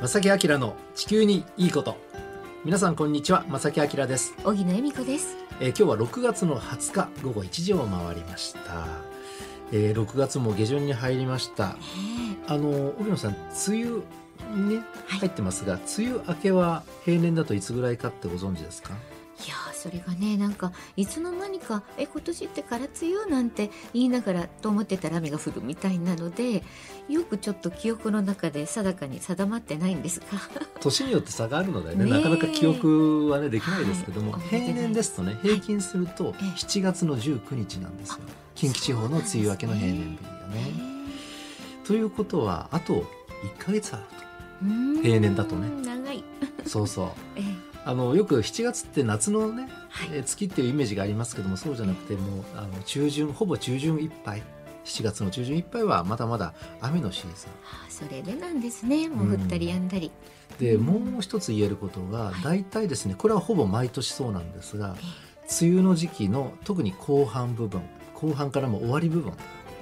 正木明の地球にいいこと。皆さんこんにちは正木明です、荻野恵美子です。えー今日は6月の20日午後1時を回りました、えー6月も下旬に入りました。あの荻野さん梅雨にねはい。入ってますが、梅雨明けは平年だといつぐらいかってご存知ですか？いやーそれがねなんかいつの間にかえ今年ってから梅雨なんて言いながらと思ってたら雨が降るみたいなのでよくちょっと記憶の中で定かに定まってないんですが年によって差があるのでね。ねえ。なかなか記憶はねできないですけども、はい平年ですとね平均するとええ。7月の19日なんですよ。近畿地方の梅雨明けの平年日がね。ということはあと1ヶ月あるうーん。平年だとね。長い、と そうそう。ええあのよく7月って夏のね、はい。えー月っていうイメージがありますけどもそうじゃなくてもうあの中旬ほぼ中旬いっぱい。7月の中旬いっぱいはまだまだ雨のシーズあーそれでなんですね。もう降ったりやんだり、ンでうん。もう一つ言えることがはい。大体ですねこれはほぼ毎年そうなんですがえ梅雨の時期の特に後半部分後半からも終わり部分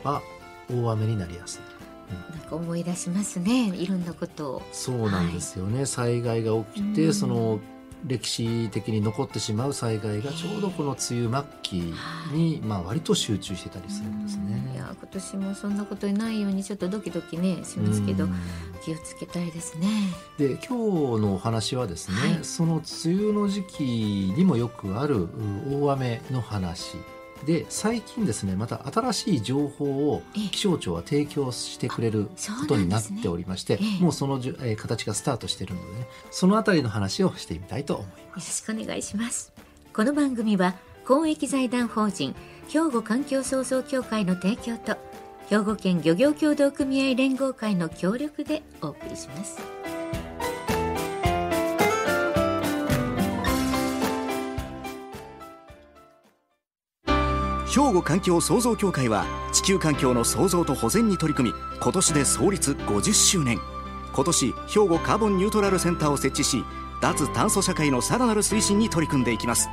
は大雨になりやすい。えなんか思い出しますね。いろんなことを。そうなんですよね、災害が起きて、うん。その歴史的に残ってしまう災害がちょうどこの梅雨末期に、まあ、割と集中してたりするんですうん。いね。や今年もそんなことにないようにちょっとドキドキねしますけどうん。気をつけたいですね。で今日のお話はですね、はい。その梅雨の時期にもよくあるう大雨の話で最近ですねまた新しい情報をええ気象庁は提供してくれることになっておりまして、ねええもうそのじゅ、えー形がスタートしているのでねそのあたりの話をしてみたいと思いまよす。ろしくお願いします。この番組は公益財団法人兵庫環境創造協会の提供と兵庫県漁業協同組合連合会の協力でお送りします。兵庫環境創造協会は地球環境の創造と保全に取り組み今年で創立50周年。今年兵庫カーボンニュートラルセンターを設置し脱炭素社会のさらなる推進に取り組んでいきます。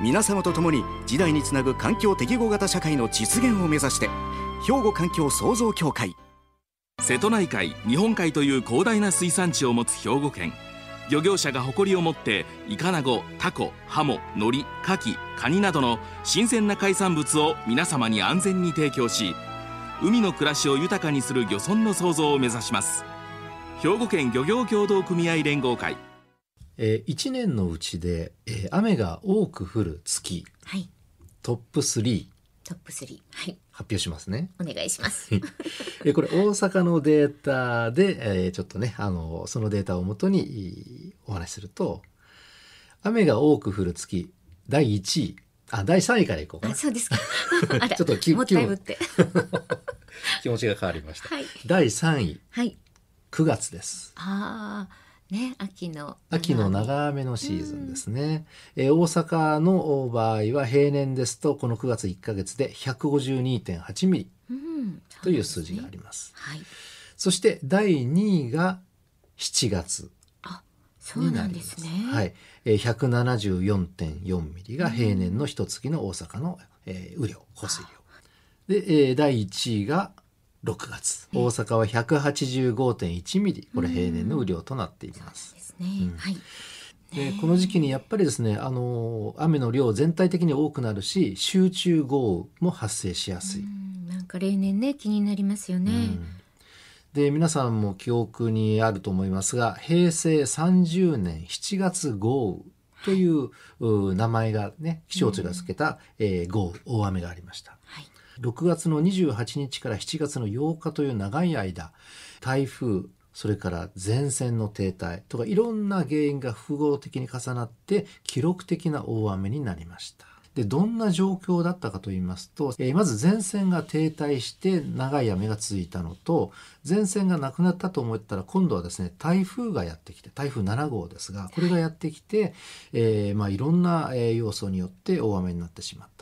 皆様と共に時代につなぐ環境適合型社会の実現を目指して兵庫環境創造協会。瀬戸内海日本海という広大な水産地を持つ兵庫県。漁業者が誇りを持ってイカナゴタコハモノリカキカニなどの新鮮な海産物を皆様に安全に提供し海の暮らしを豊かにする漁村の創造を目指します。兵庫県漁業協同組合連合会。えー、1年のうちで、えー雨が多く降る月。はい、トップ3トップ3はい発表しますね。お願いします。えーこれ大阪のデータで、えーちょっとねあのそのデータをもとにいお話しすると雨が多く降る月第1位あ第3位からいこうかなあそうですか。あらちょっと気もったいぶって。気持ちが変わりました。はい第3位はい。9月です。ああね秋の秋の長雨のシーズンですね、えー大阪の場合は平年ですとこの9月1ヶ月で152.8ミリ。うん。という数字があります。はい。そして第2位が7月そうになんですね。はい、えー174.4ミリが平年の一月の大阪の、えー雨量降水量。で、えー第1位が6月。大阪は185.1ミリ。これ平年の雨量となっています。ですね。うん。はい。でこの時期にやっぱりですねあの雨の量全体的に多くなるし集中豪雨も発生しやすい、うん。なんか例年ね気になりますよね。うん。で皆さんも記憶にあると思いますが平成30年7月豪雨というう名前がね気象庁がつけた、えー豪雨大雨がありました。はい。6月の28日から7月の8日という長い間台風それから前線の停滞とかいろんな原因が複合的に重なって記録的な大雨になりました。でどんな状況だったかと言いますと、えーまず前線が停滞して長い雨が続いたのと前線がなくなったと思ったら今度はですね台風がやってきて台風7号ですがこれがやってきて、えーまあ、いろんな要素によって大雨になってしまった。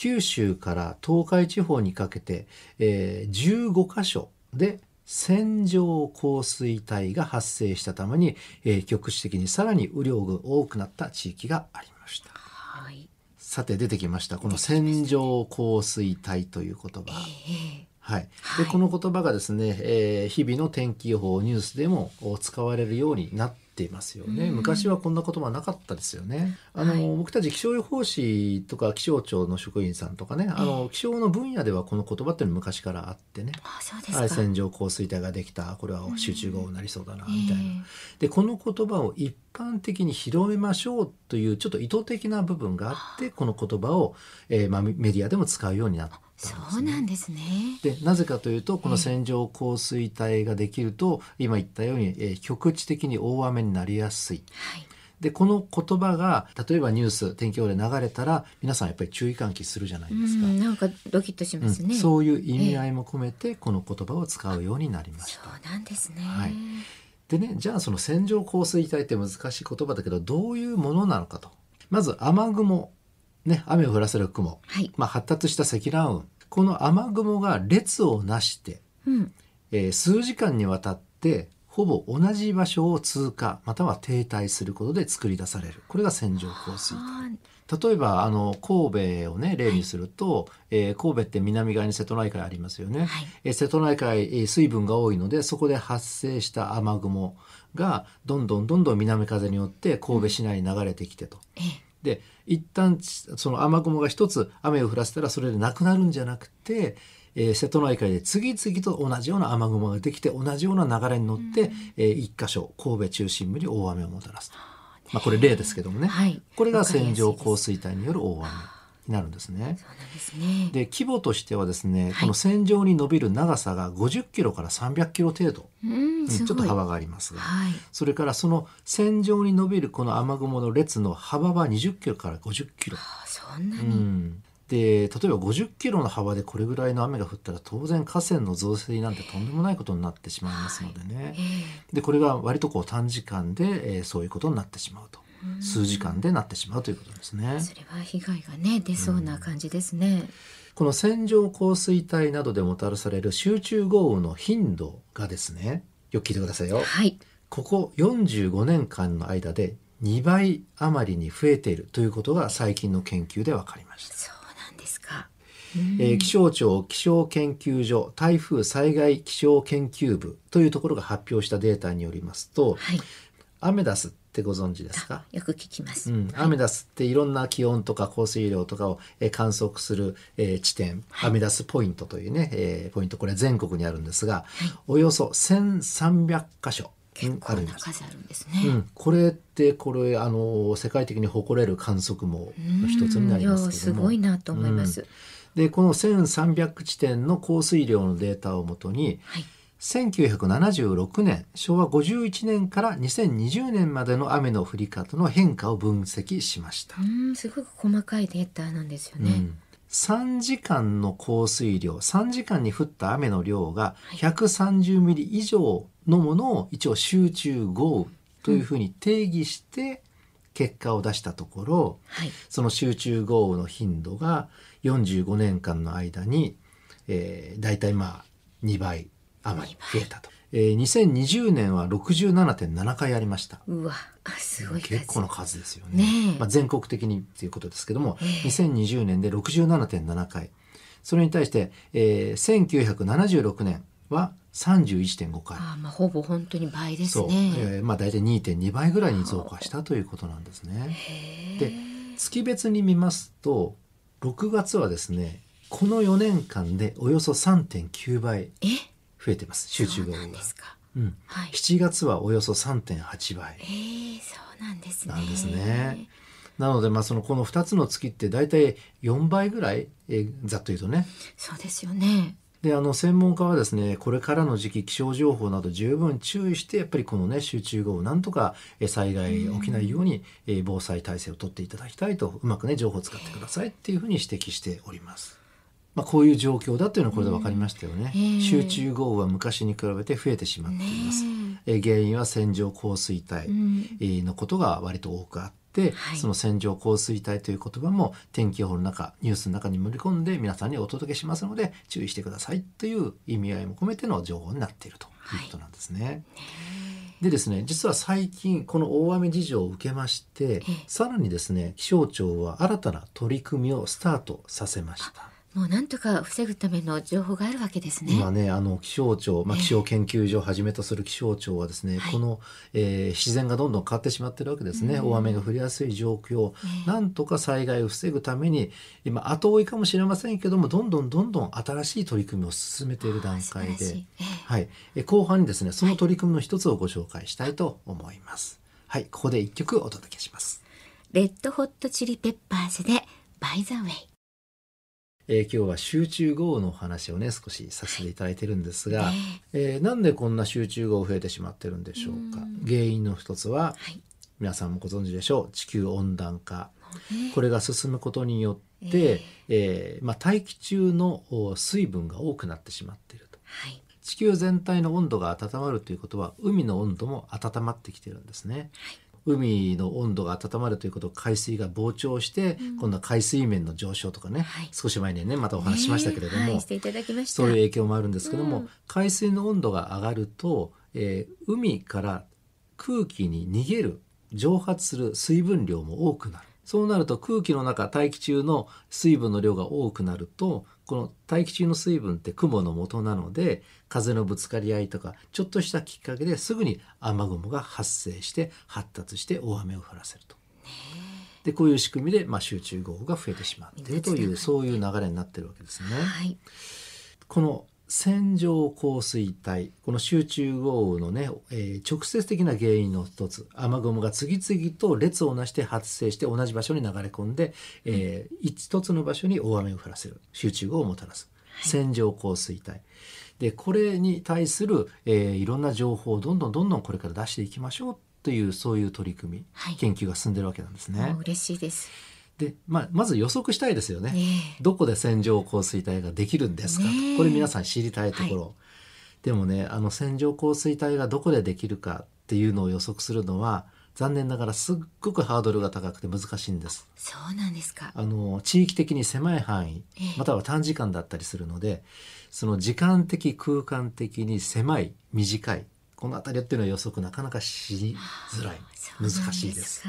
九州から東海地方にかけて、えー15箇所で線状降水帯が発生したために、えー局地的にさらに雨量が多くなった地域がありました。はい。さて出てきましたこの線状降水帯という言葉、ええはい、はい。でこの言葉がですね、えー日々の天気予報ニュースでもお使われるようになっていますよね、うん。昔はこんな言葉なかったですよね。あの、はい僕たち気象予報士とか気象庁の職員さんとかねあの、気象の分野ではこの言葉っていうのは昔からあってね。あそうですか、はい、線状降水帯ができたこれは集中豪雨になりそうだなみたいな、ええ。でこの言葉を一般的に広めましょうというちょっと意図的な部分があってこの言葉を、えーまあ、メディアでも使うようになったそうなんですね。でなぜかというとこの線状降水帯ができると、今言ったように、えー局地的に大雨になりやすい。はい。でこの言葉が例えばニュース天気予報で流れたら皆さんやっぱり注意喚起するじゃないですか、うん、なんかドキッとしますね、うんそういう意味合いも込めてこの言葉を使うようになりました。そうなんですね、はい。でねじゃあその線状降水帯って難しい言葉だけどどういうものなのかと。まず雨雲ね雨を降らせる雲、はい。まあ、発達した積乱雲。この雨雲が列をなして、うん。えー数時間にわたってほぼ同じ場所を通過または停滞することで作り出される。これが線状降水帯。あ例えばあの神戸をね例にすると、えー神戸って南側に瀬戸内海ありますよね、はい。えー瀬戸内海、えー水分が多いのでそこで発生した雨雲がどんどんどんどん南風によって神戸市内に流れてきてと。ーえで一旦その雨雲が一つ雨を降らせたらそれでなくなるんじゃなくて、えー瀬戸内海で次々と同じような雨雲ができて同じような流れに乗って、えー一箇所神戸中心部に大雨をもたらすと。まあ、これ例ですけどもね、はい。これが線状降水帯による大雨になるんですね。ですね。で規模としてはですね、い。この線状に伸びる長さが50キロから300キロ程度、うんちょっと幅があります。が、はい。それからその線状に伸びるこの雨雲の列の幅は20キロから50キロ。あそんなうに、ん。で例えば50キロの幅でこれぐらいの雨が降ったら当然河川の増水なんてとんでもないことになってしまいますのでね、え。でこれが割とこう短時間で、えーそういうことになってしまうと数時間でなってしまうということですね。え。それは被害がね出そうな感じですね、この線状降水帯などでもたらされる集中豪雨の頻度がですねよく聞いてくださいよ。はい。ここ45年間の間で2倍余りに増えているということが最近の研究で分かりました、そうなんですか。えー気象庁気象研究所台風災害気象研究部というところが発表したデータによりますとはい。アメダスってご存知ですか？よく聞きます、うん、アメダスっていろんな気温とか降水量とかを、えー観測する、えー地点、アメダスポイントというね、えーポイント。これ全国にあるんですが、およそ1300箇所結構あるんです。な数あるんですね、うん、これってこれあの世界的に誇れる観測網の一つになりますすごいなと思います、でこの1300地点の降水量のデータをもとにはい1976年昭和51年から2020年までの雨の降り方の変化を分析しました。うんすごく細かいデータなんですよね、うん。3時間の降水量3時間に降った雨の量が130ミリ以上のものを一応集中豪雨というふうに定義して結果を出したところ、はい。その集中豪雨の頻度が45年間の間に、えー、大体まあ2倍余り増えたと。えー2020年は67.7回ありました。うわあすごい数結構な数ですよね。ねえまあ、全国的にっていうことですけども、ええ2020年で67.7回。それに対して、えー、1976年は31.5回。あーまあほぼ本当に倍ですそう、ね、えーまあ大体2.2倍ぐらいに増加したということなんですね。で月別に見ますと6月はですねこの4年間でおよそ3.9倍え？増えてます集中豪雨が。うん、はい。7月はおよそ3.8倍。えー、そうなんですね。なんですね。なのでまあそのこの2つの月って大体4倍ぐらい、えーざっと言うとね。そうですよね。であの専門家はですねこれからの時期気象情報など十分注意してやっぱりこのね集中豪雨なんとかえー災害起きないようにえー防災体制を取っていただきたいとうまくね情報を使ってくださいっていうふうに指摘しております。まあ、こういう状況だというのはこれで分かりましたよね。ええ集中豪雨は昔に比べて増えてしまっています。えー原因は線状降水帯うんえーのことが割と多くあって、はいその線状降水帯という言葉も天気予報の中ニュースの中に盛り込んで皆さんにお届けしますので注意してくださいという意味合いも込めての情報になっているということなんですね。でですね実は最近この大雨事情を受けましてええさらにですね気象庁は新たな取り組みをスタートさせました。もうなんとか防ぐための情報があるわけですね。今ねあの気象庁、まあ、ええ気象研究所をはじめとする気象庁はですね、はい。この、えー自然がどんどん変わってしまってるわけですね、うん。大雨が降りやすい状況、ええ。なんとか災害を防ぐために今後追いかもしれませんけどもどんどんどんどん新しい取り組みを進めている段階でい、ええ。はい、え後半にですねその取り組みの一つをご紹介したいと思います。はい、ここで一曲お届けします。レッドホットチリペッパーズでバイザウェイ。えー今日は集中豪雨のお話をね少しさせていただいてるんですが、ええーなんでこんな集中豪雨増えてしまってるんでしょうか。うん。原因の一つははい。皆さんもご存知でしょう。地球温暖化。ね。これが進むことによって、えーまあ、大気中のお水分が多くなってしまっていると。はい。地球全体の温度が温まるということは海の温度も温まってきてるんですね。海の温度が温まるということは海水が膨張して、うん。今度は海水面の上昇とかね、はい。少し前にねまたお話ししましたけれども。そういう影響もあるんですけども、うん。海水の温度が上がると、えー海から空気に逃げる蒸発する水分量も多くなる。そうなると空気の中大気中の水分の量が多くなるとこの大気中の水分って雲の元なので風のぶつかり合いとかちょっとしたきっかけですぐに雨雲が発生して発達して大雨を降らせると。でこういう仕組みで、まあ、集中豪雨が増えてしまっているというそういう流れになってるわけですね。はい。この線状降水帯。この集中豪雨のね、えー直接的な原因の一つ。雨雲が次々と列をなして発生して同じ場所に流れ込んで、えー一つの場所に大雨を降らせる。集中豪雨をもたらす、線状降水帯。でこれに対する、えーいろんな情報をどんどんどんどんこれから出していきましょうというそういう取り組み、はい。研究が進んでるわけなんですね。嬉しいです。で、まあ、まず予測したいですよね。えどこで線状降水帯ができるんですかと、ねえ。これ皆さん知りたいところ、でもねあの線状降水帯がどこでできるかっていうのを予測するのは残念ながらすっごくハードルが高くて難しいんです。そうなんですか。あの地域的に狭い範囲ええ。または短時間だったりするのでその時間的空間的に狭い短いこの辺りっていうのは予測なかなかしづらい。難しいです。か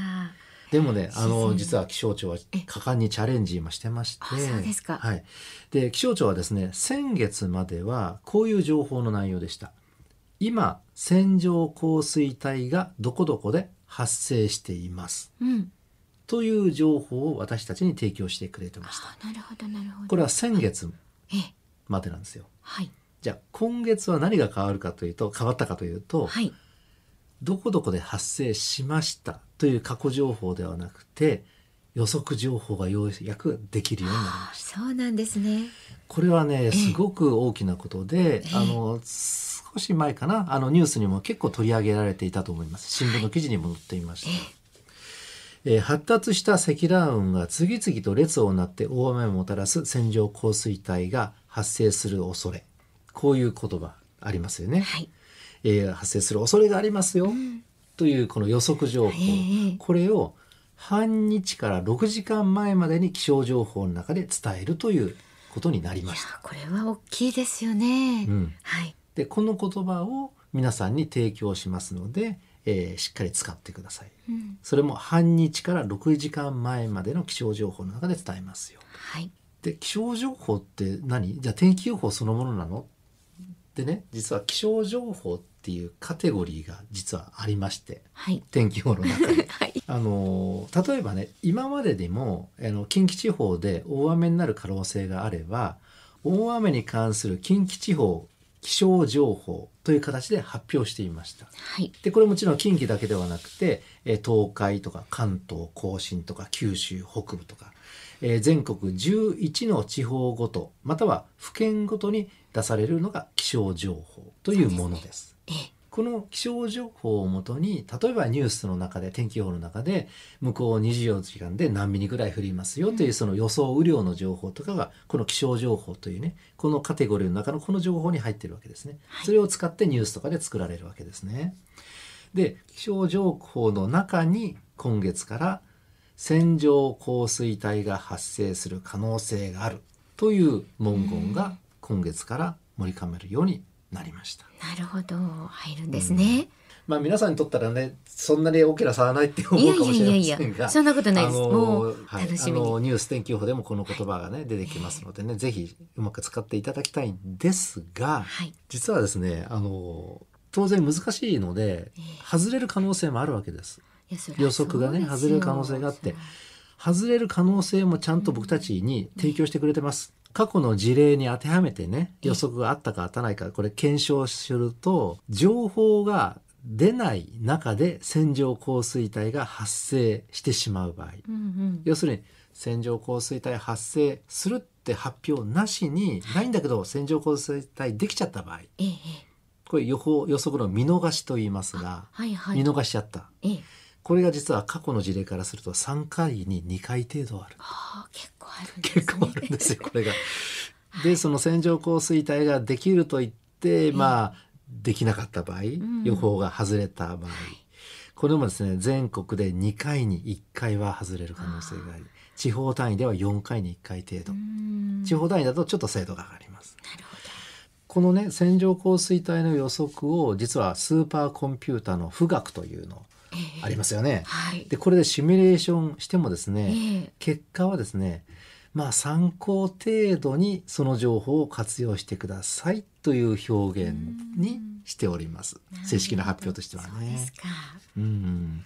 でもね、あの実は気象庁は果敢にチャレンジ今してまして、あそうですかはい。で気象庁はですね、先月まではこういう情報の内容でした。今線状降水帯がどこどこで発生していますうん。という情報を私たちに提供してくれてました。あなるほどなるほど。これは先月ええまでなんですよ。はいじゃあ今月は何が変わるかというと変わったかというと、はいどこどこで発生しましたという過去情報ではなくて予測情報がようやくできるようになりました。そうなんですね。これはねすごく大きなことで、えあの少し前かなあのニュースにも結構取り上げられていたと思います。新聞の記事にも載っていました、えー発達した積乱雲が次々と列をなって大雨をもたらす線状降水帯が発生する恐れ。こういう言葉ありますよね、はい。えー発生する恐れがありますよ、というこの予測情報、ええこれを半日から6時間前までに気象情報の中で伝えるということになりました。これは大きいですよね。うんはい。でこの言葉を皆さんに提供しますので、えーしっかり使ってください。うんそれも半日から6時間前までの気象情報の中で伝えますよ。はい。で気象情報って何？じゃあ天気予報そのものなの？でね実は気象情報っていうカテゴリーが実はありましてはい。天気予報の中に。はい。あの例えばね今まででもあの近畿地方で大雨になる可能性があれば大雨に関する近畿地方気象情報という形で発表していました。はい。でこれもちろん近畿だけではなくてえー東海とか関東甲信とか九州北部とか、えー全国11の地方ごとまたは府県ごとに出されるのが気象情報というものです。ええ。この気象情報をもとに例えばニュースの中で天気予報の中で向こう24時間で何ミリぐらい降りますよというその予想雨量の情報とかがこの気象情報というねこのカテゴリーの中のこの情報に入ってるわけですね。それを使ってニュースとかで作られるわけですね。で気象情報の中に今月から線状降水帯が発生する可能性があるという文言が今月から盛り込めるようになりました。なるほど。入るんですね。まあ皆さんにとったらねそんなに大きな差はないって思いうかもしれませんがそんなことないです、あのも楽しみに、あのニュース天気予報でもこの言葉がね出てきますのでね、ぜひうまく使っていただきたいんですが、はい実はですねあの当然難しいので、外れる可能性もあるわけです。予測がね外れる可能性があって外れる可能性もちゃんと僕たちに提供してくれてます。過去の事例に当てはめてね予測があったか当たらないかこれ検証すると情報が出ない中で線状降水帯が発生してしまう場合。うんうん。要するに線状降水帯発生するって発表なしにないんだけど線状降水帯できちゃった場合。これ予報予測の見逃しと言いますがはいはい。見逃しちゃった。ええこれが実は過去の事例からすると3回に2回程度ある。ああ結構あるんですね。結構あるんですよ これが。でその線状降水帯ができると言ってまあできなかった場合、ん。予報が外れた場合。これもですね全国で2回に1回は外れる可能性があり地方単位では4回に1回程度。地方単位だとちょっと精度が上がります。なるほど。このね線状降水帯の予測を実はスーパーコンピューターの富岳というのええありますよね。はい。でこれでシミュレーションしてもですね、ええ。結果はですねまあ参考程度にその情報を活用してくださいという表現にしております。正式な発表としてはね。うん。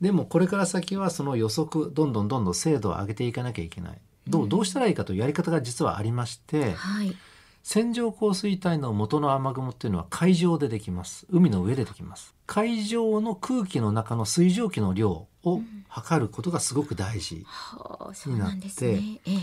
でもこれから先はその予測どんどんどんどん精度を上げていかなきゃいけない。どうどうしたらいいかというやり方が実はありましてはい線状降水帯の元の雨雲っていうのは海上でできます。海の上でできます。海上の空気の中の水蒸気の量を測ることがすごく大事、はあそうなんですね。にええ。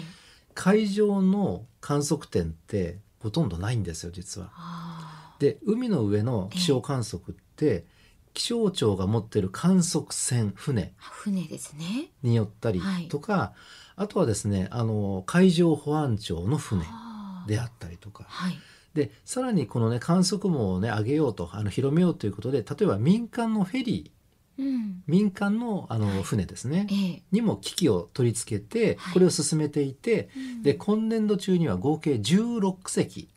海上の観測点ってほとんどないんですよ実は。あで海の上の気象観測って気象庁が持ってる観測船船あ船ですね。によったりはい。とか、あとはですねあの海上保安庁の船であったりとか。はい。でさらにこのね観測網をね上げようとあの広めようということで例えば民間のフェリー。うん。民間のあの船ですね、ええ。にも機器を取り付けてはい。これを進めていて、うん。で今年度中には合計16隻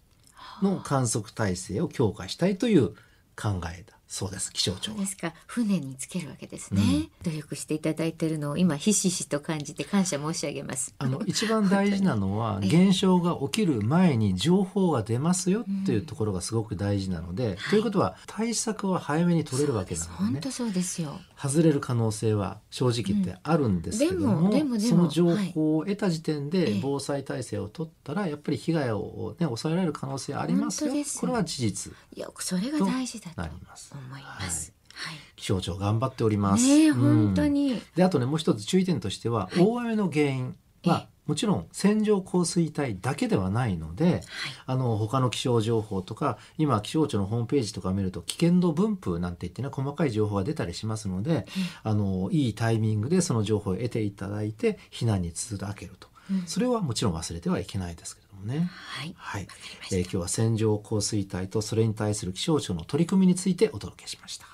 の観測体制を強化したいという考えだそうです。気象庁で。すか。船につけるわけですね、努力していただいているのを今ひしひしと感じて感謝申し上げます。あの 一番大事なのはええ。現象が起きる前に情報が出ますよっていうところがすごく大事なので、ということは対策は早めに取れるわけなのでね。本当そうですよ。外れる可能性は正直言ってあるんですけども,、うんその情報を得た時点えでえ防災体制を取ったらやっぱり被害を、ね、抑えられる可能性ありますよ。これは事実。いやそれが大事だとなります。思います。はい、気象庁頑張っております。ね本当に、であとねもう一つ注意点としては、はい。大雨の原因。はもちろん線状降水帯だけではないので、あの他の気象情報とか今気象庁のホームページとか見ると危険度分布なんて言ってね細かい情報が出たりしますので、あのいいタイミングでその情報を得ていただいて避難に続けると、うん。それはもちろん忘れてはいけないですけれどもね。はい。はい。えー今日は線状降水帯とそれに対する気象庁の取り組みについてお届けしました。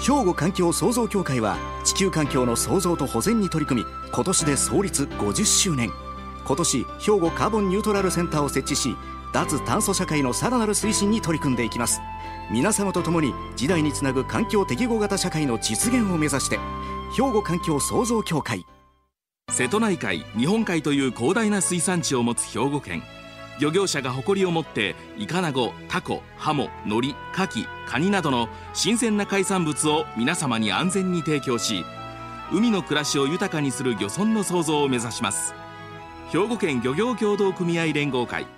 兵庫環境創造協会は地球環境の創造と保全に取り組み今年で創立50周年。今年兵庫カーボンニュートラルセンターを設置し脱炭素社会のさらなる推進に取り組んでいきます。皆様と共に時代につなぐ環境適合型社会の実現を目指して兵庫環境創造協会瀬戸内海日本海という広大な水産地を持つ兵庫県漁業者が誇りを持ってイカナゴタコハモノリカキカニなどの新鮮な海産物を皆様に安全に提供し海の暮らしを豊かにする漁村の創造を目指します兵庫県漁業協同組合連合会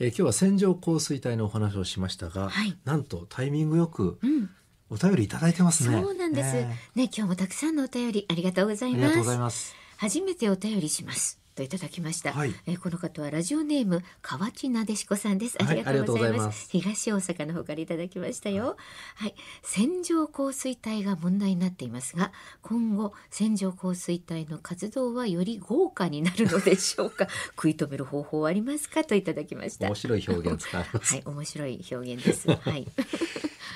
えー今日は線状降水帯のお話をしましたが、はいなんとタイミングよくうんお便りいただいてますね。そうなんです。ねね今日もたくさんのお便りありがとうございます。ありがとうございます。初めてお便りします。といただきました、はい。えーこの方はラジオネーム河内なでしこさんです。あはいりがとうございます,、ありがとうございます。東大阪の方からいただきましたよ。はい。線状降水帯が問題になっていますが今後線状降水帯の活動はより豪華になるのでしょうか？食い止める方法はありますか？といただきました。面白い表現。はい。面白い表現です。はい。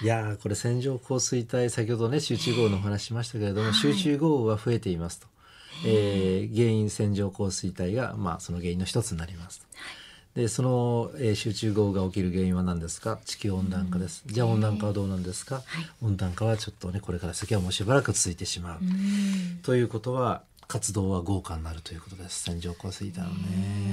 いやーこれ線状降水帯先ほどね集中豪雨のお話ししましたけれども、はい。集中豪雨は増えていますと、えー原因線状降水帯がまあその原因の一つになります。でその、えー集中豪雨が起きる原因は何ですか？地球温暖化です、じゃあ温暖化はどうなんですか、温暖化はちょっとねこれから先はもうしばらく続いてしまう、ということは活動は豪華になるということです。線状降水帯のね。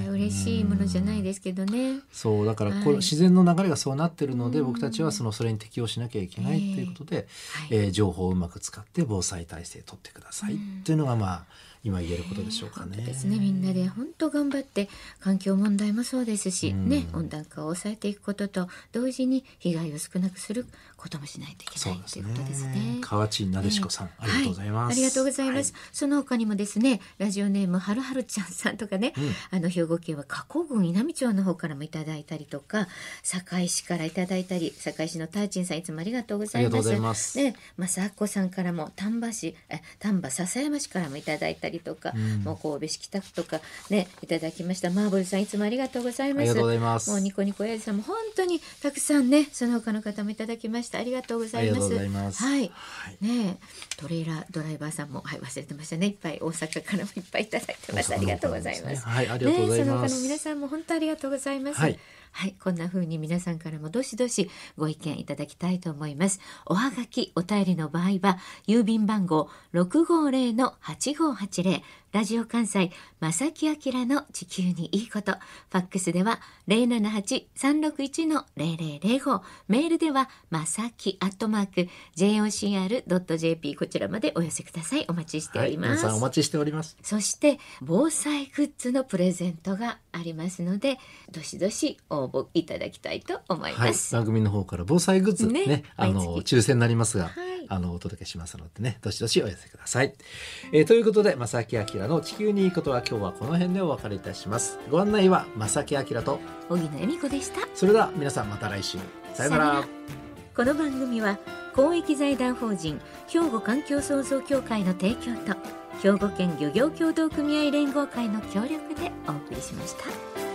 ね嬉しいものじゃないですけどね。そうだからこれ、はい自然の流れがそうなってるので、僕たちはそのそれに適応しなきゃいけないということで、えー情報をうまく使って防災体制取ってください、というのがまあ今言えることでしょうかね。ですねみんなで本当頑張って環境問題もそうですし、うんね温暖化を抑えていくことと同時に被害を少なくすることもしないといけないということですねね。。河内なでしこさん、ありがとうございます。はありがとうございます。はその他にもですね、ラジオネームはるはるちゃんさんとかね、あの兵庫県は加古郡稲美町の方からもいただいたりとか、堺市からいただいたり、堺市のターチンさんいつもありがとうございます。ありがとうございますね、まさこさんからも丹波市、え丹波篠山市からもいただいたりとか、もう神戸市北区とかねいただきました。マーブルさんいつもありがとうございます。ありがとうございます。もうニコニコやじさんも本当にたくさんね、その他の方もいただきました。ありがとうございます。ありがとうございます。はい。ねえトレーラードライバーさんもはい忘れてましたね。いっぱい大阪からもいっぱいいただいてましたありがとうございます。ねはいありがとうございます。ねえその他の皆さんも本当ありがとうございます。はいはい、こんな風に皆さんからもどしどしご意見いただきたいと思います。おはがき、お便りの場合は、郵便番号650-8580、ラジオ関西、正木明の地球にいいこと、ファックスでは078-361-0005、メールでは、まさきアットマーク、jocr.jp、こちらまでお寄せください。お待ちしておはい、ります。皆さんお待ちしております。そして防災グッズのプレゼントがありますのでどしどし応募いただきたいと思いはいます。、番組の方から防災グッズね、ねあの抽選になりますが、はいあのお届けしますのでね、どしどしお寄せください。えーということで、正木明の地球にいいことは今日はこの辺でお別れいたします。ご案内は正木明と、荻野恵美子でした。それでは皆さんまた来週。さよなら。この番組は公益財団法人兵庫環境創造協会の提供と兵庫県漁業協同組合連合会の協力でお送りしました。